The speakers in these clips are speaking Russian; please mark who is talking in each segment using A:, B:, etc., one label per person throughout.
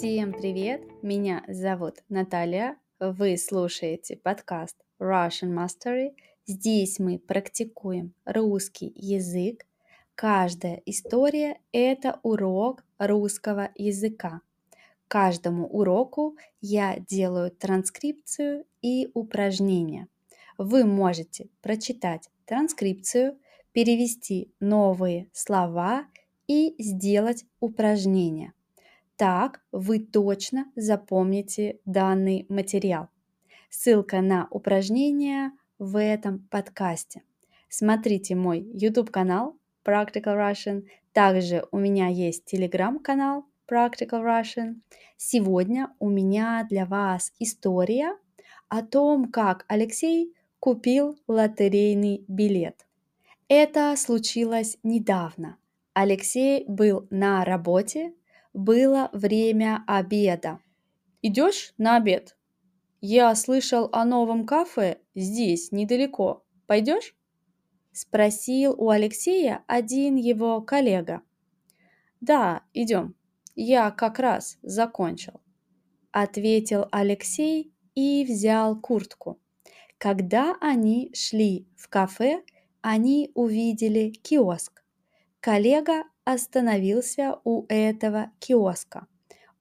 A: Всем привет! Меня зовут Наталья. Вы слушаете подкаст Russian Mastery. Здесь мы практикуем русский язык. Каждая история – это урок русского языка. Каждому уроку я делаю транскрипцию и упражнения. Вы можете прочитать транскрипцию, перевести новые слова и сделать упражнения – так вы точно запомните данный материал. Ссылка на упражнения в этом подкасте. Смотрите мой YouTube канал Practical Russian. Также у меня есть телеграм-канал Practical Russian. Сегодня у меня для вас история о том, как Алексей купил лотерейный билет. Это случилось недавно. Алексей был на работе было время обеда. Идешь на обед? Я слышал о новом кафе здесь, недалеко. Пойдешь? Спросил у Алексея один его коллега. Да, идем. Я как раз закончил. Ответил Алексей и взял куртку. Когда они шли в кафе, они увидели киоск. Коллега остановился у этого киоска.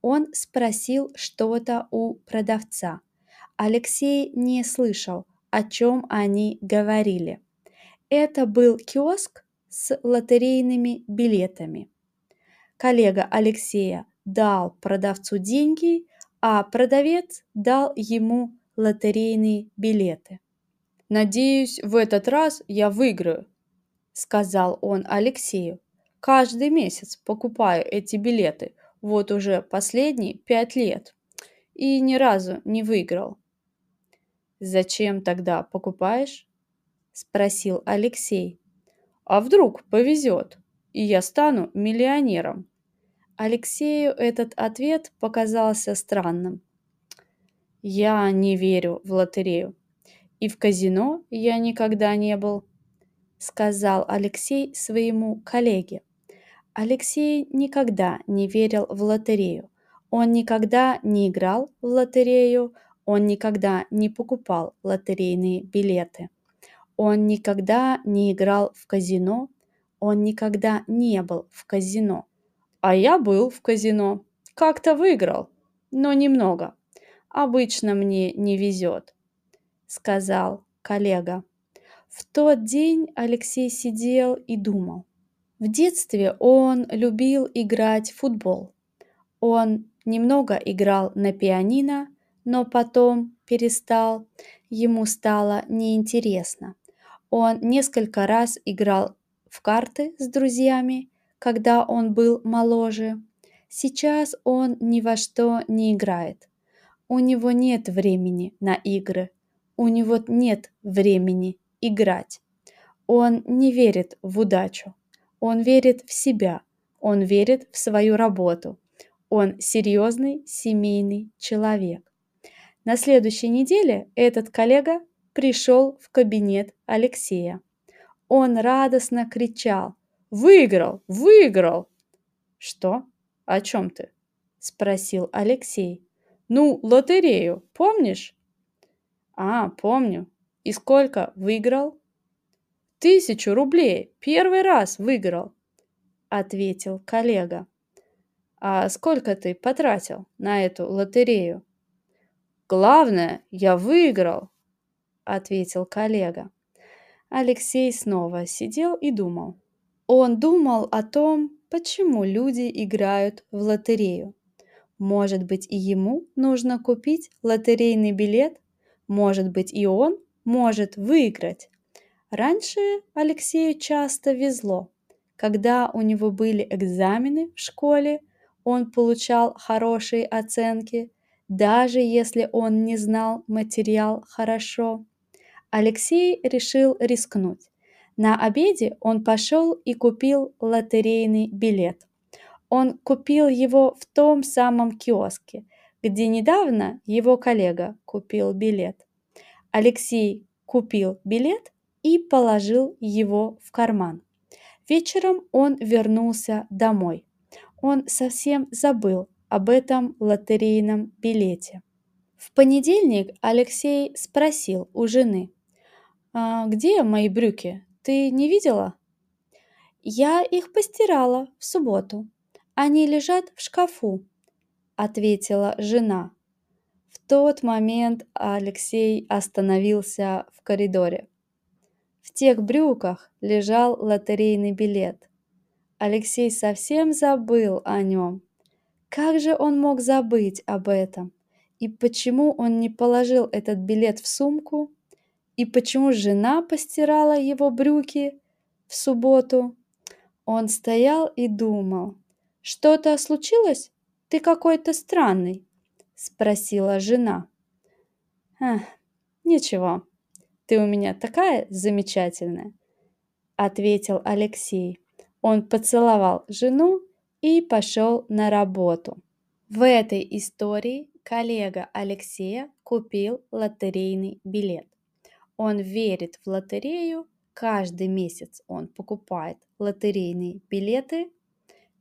A: Он спросил что-то у продавца. Алексей не слышал, о чем они говорили. Это был киоск с лотерейными билетами. Коллега Алексея дал продавцу деньги, а продавец дал ему лотерейные билеты. «Надеюсь, в этот раз я выиграю», – сказал он Алексею. Каждый месяц покупаю эти билеты, вот уже последние пять лет. И ни разу не выиграл. «Зачем тогда покупаешь?» – спросил Алексей. «А вдруг повезет, и я стану миллионером?» Алексею этот ответ показался странным. «Я не верю в лотерею, и в казино я никогда не был», – сказал Алексей своему коллеге. Алексей никогда не верил в лотерею. Он никогда не играл в лотерею, он никогда не покупал лотерейные билеты. Он никогда не играл в казино, он никогда не был в казино. А я был в казино. Как-то выиграл, но немного. Обычно мне не везет, сказал коллега. В тот день Алексей сидел и думал. В детстве он любил играть в футбол. Он немного играл на пианино, но потом перестал, ему стало неинтересно. Он несколько раз играл в карты с друзьями, когда он был моложе. Сейчас он ни во что не играет. У него нет времени на игры. У него нет времени играть. Он не верит в удачу. Он верит в себя, он верит в свою работу. Он серьезный семейный человек. На следующей неделе этот коллега пришел в кабинет Алексея. Он радостно кричал «Выиграл! Выиграл!» «Что? О чем ты?» – спросил Алексей. «Ну, лотерею, помнишь?» «А, помню. И сколько выиграл?» Тысячу рублей! Первый раз выиграл!» — ответил коллега. «А сколько ты потратил на эту лотерею?» «Главное, я выиграл!» — ответил коллега. Алексей снова сидел и думал. Он думал о том, почему люди играют в лотерею. Может быть, и ему нужно купить лотерейный билет? Может быть, и он может выиграть? Раньше Алексею часто везло. Когда у него были экзамены в школе, он получал хорошие оценки, даже если он не знал материал хорошо. Алексей решил рискнуть. На обеде он пошел и купил лотерейный билет. Он купил его в том самом киоске, где недавно его коллега купил билет. Алексей купил билет и положил его в карман. Вечером он вернулся домой. Он совсем забыл об этом лотерейном билете. В понедельник Алексей спросил у жены, «А где мои брюки? Ты не видела?» «Я их постирала в субботу. Они лежат в шкафу», — ответила жена. В тот момент Алексей остановился в коридоре. В тех брюках лежал лотерейный билет. Алексей совсем забыл о нем. Как же он мог забыть об этом? И почему он не положил этот билет в сумку? И почему жена постирала его брюки в субботу? Он стоял и думал. «Что-то случилось? Ты какой-то странный», — спросила жена. «Ах, ничего, ты у меня такая замечательная», — ответил Алексей. Он поцеловал жену и пошел на работу. В этой истории коллега Алексея купил лотерейный билет. Он верит в лотерею, каждый месяц он покупает лотерейные билеты.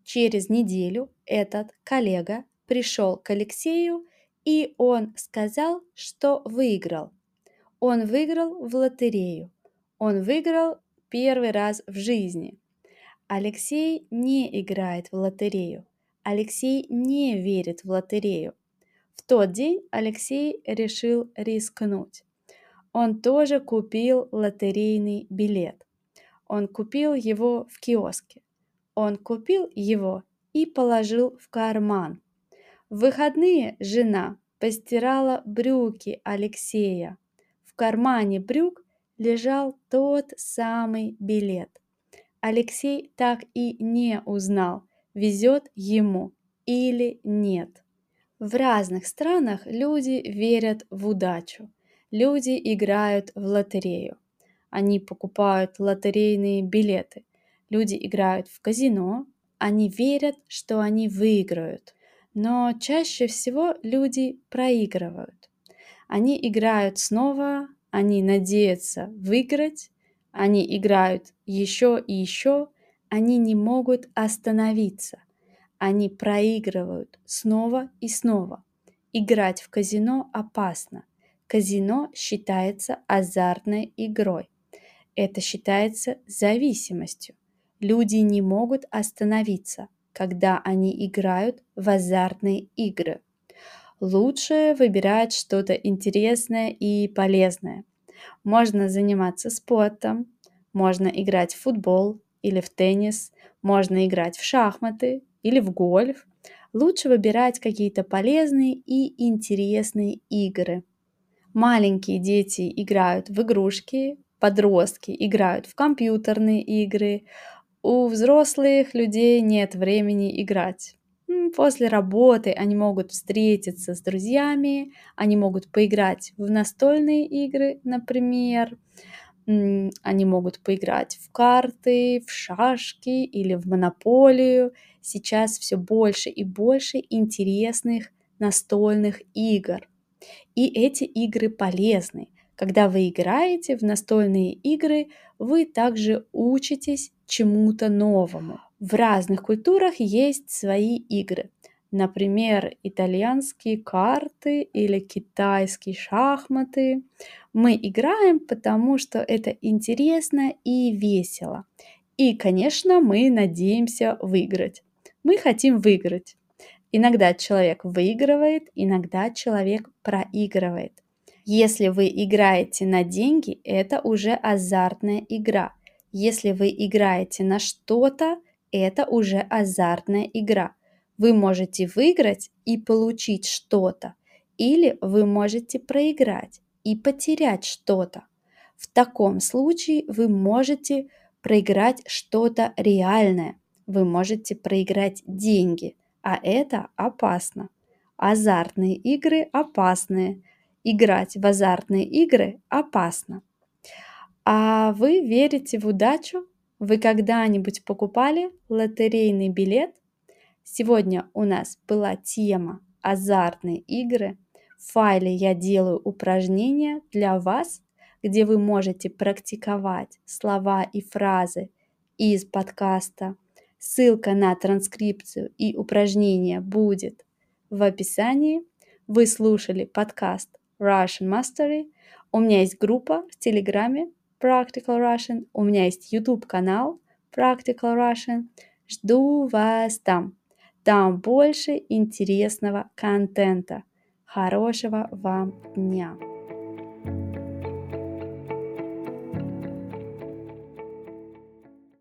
A: Через неделю этот коллега пришел к Алексею и он сказал, что выиграл. Он выиграл в лотерею. Он выиграл первый раз в жизни – Алексей не играет в лотерею. Алексей не верит в лотерею. В тот день Алексей решил рискнуть. Он тоже купил лотерейный билет. Он купил его в киоске. Он купил его и положил в карман. В выходные жена постирала брюки Алексея. Кармане брюк лежал тот самый билет. Алексей так и не узнал, везет ему или нет. В разных странах люди верят в удачу. Люди играют в лотерею. Они покупают лотерейные билеты. Люди играют в казино. Они верят, что они выиграют. Но чаще всего люди проигрывают. Они играют снова, они надеются выиграть, они играют еще и еще, они не могут остановиться. Они проигрывают снова и снова. Играть в казино опасно. Казино считается азартной игрой. Это считается зависимостью. Люди не могут остановиться, когда они играют в азартные игры. Лучше выбирать что-то интересное и полезное – можно заниматься спортом, можно играть в футбол или в теннис, можно играть в шахматы или в гольф. Лучше выбирать какие-то полезные и интересные игры. Маленькие дети играют в игрушки, подростки играют в компьютерные игры, у взрослых людей нет времени играть. После работы они могут встретиться с друзьями, они могут поиграть в настольные игры, например, они могут поиграть в карты, в шашки или в монополию. Сейчас все больше и больше интересных настольных игр. И эти игры полезны. Когда вы играете в настольные игры, вы также учитесь чему-то новому. В разных культурах есть свои игры. Например, итальянские карты или китайские шахматы. Мы играем, потому что это интересно и весело. И, конечно, мы надеемся выиграть. Мы хотим выиграть. Иногда человек выигрывает, иногда человек проигрывает. Если вы играете на деньги, это уже азартная игра. Если вы играете на что-то, это уже азартная игра. Вы можете выиграть и получить что-то, или вы можете проиграть и потерять что-то. В таком случае вы можете проиграть что-то реальное. Вы можете проиграть деньги, а это опасно. Азартные игры опасные. Играть в азартные игры опасно. А вы верите в удачу? Вы когда-нибудь покупали лотерейный билет? Сегодня у нас была тема азартные игры. В файле я делаю упражнения для вас, где вы можете практиковать слова и фразы из подкаста. Ссылка на транскрипцию и упражнения будет в описании. Вы слушали подкаст Russian Mastery. У меня есть группа в Телеграме Practical Russian. У меня есть YouTube канал Practical Russian. Жду вас там. Там больше интересного контента. Хорошего вам дня!